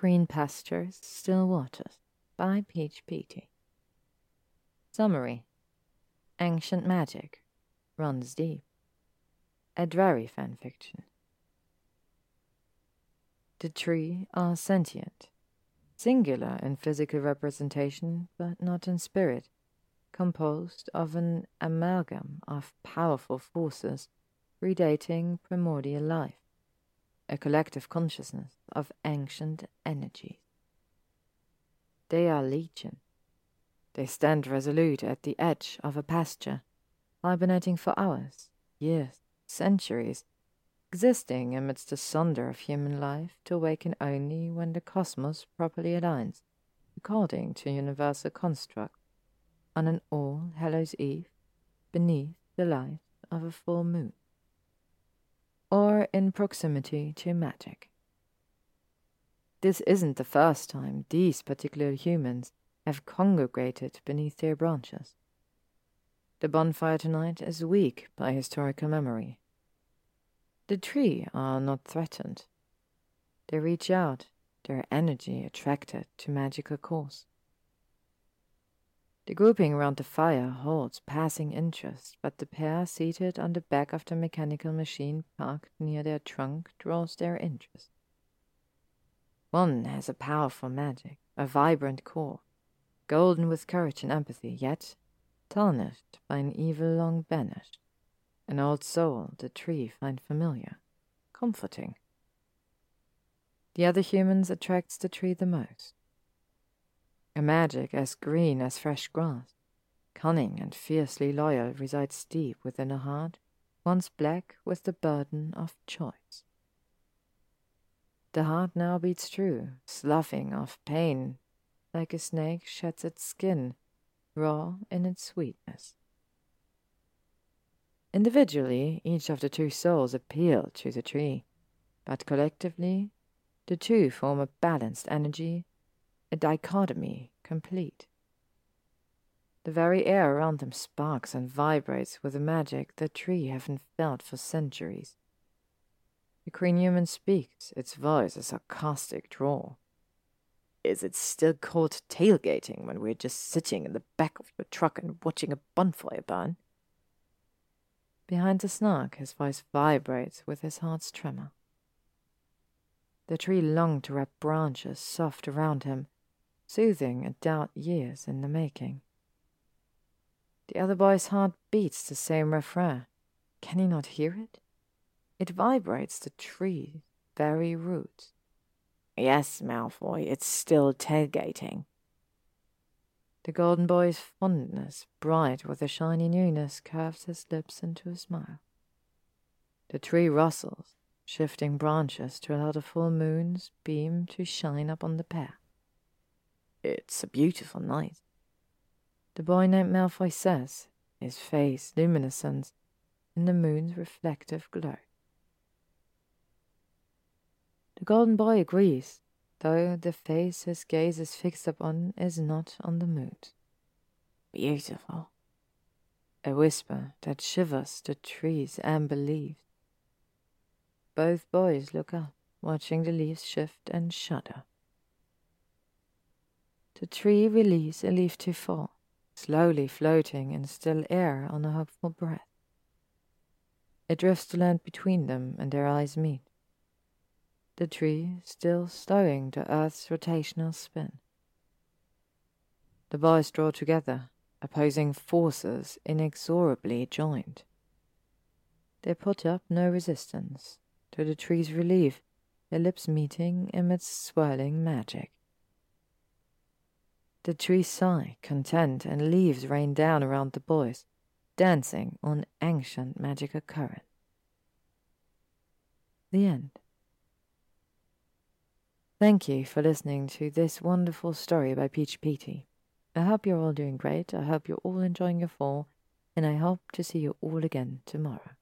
Green Pastures, Still Waters by peachpety. Summary Ancient Magic runs deep. A Drarry fanfiction. The tree are sentient, singular in physical representation, but not in spirit, composed of an amalgam of powerful forces predating primordial life a collective consciousness of ancient energies. They are legion. They stand resolute at the edge of a pasture, hibernating for hours, years, centuries, existing amidst the sunder of human life to awaken only when the cosmos properly aligns, according to universal construct, on an All Hallows Eve, beneath the light of a full moon or in proximity to magic. This isn't the first time these particular humans have congregated beneath their branches. The bonfire tonight is weak by historical memory. The tree are not threatened. They reach out, their energy attracted to magical cause. The grouping around the fire holds passing interest, but the pair seated on the back of the mechanical machine parked near their trunk draws their interest. One has a powerful magic, a vibrant core, golden with courage and empathy, yet tarnished by an evil long banished, an old soul the tree find familiar, comforting. The other humans attracts the tree the most a magic as green as fresh grass, cunning and fiercely loyal, resides deep within a heart once black with the burden of choice. The heart now beats true, sloughing off pain, like a snake sheds its skin, raw in its sweetness. Individually, each of the two souls appeal to the tree, but collectively, the two form a balanced energy a dichotomy complete. The very air around them sparks and vibrates with a magic the tree haven't felt for centuries. The green human speaks, its voice a sarcastic drawl. Is it still called tailgating when we're just sitting in the back of your truck and watching a bonfire burn? Behind the snark, his voice vibrates with his heart's tremor. The tree longed to wrap branches soft around him soothing a doubt years in the making. The other boy's heart beats the same refrain. Can he not hear it? It vibrates the tree's very roots. Yes, Malfoy, it's still tailgating. The golden boy's fondness, bright with a shiny newness, curves his lips into a smile. The tree rustles, shifting branches to allow the full moon's beam to shine upon the pair. It's a beautiful night. The boy named Malfoy says, his face luminescent in the moon's reflective glow. The golden boy agrees, though the face his gaze is fixed upon is not on the moon. Beautiful. A whisper that shivers the trees amber leaves. Both boys look up, watching the leaves shift and shudder. The tree releases a leaf to fall, slowly floating in still air on a hopeful breath. It drifts to land between them, and their eyes meet. The tree still slowing the earth's rotational spin. The boys draw together, opposing forces inexorably joined. They put up no resistance, to the tree's relief, their lips meeting amidst swirling magic. The trees sigh, content, and leaves rain down around the boys, dancing on ancient magical current. The end. Thank you for listening to this wonderful story by peachpety. I hope you're all doing great. I hope you're all enjoying your fall, and I hope to see you all again tomorrow.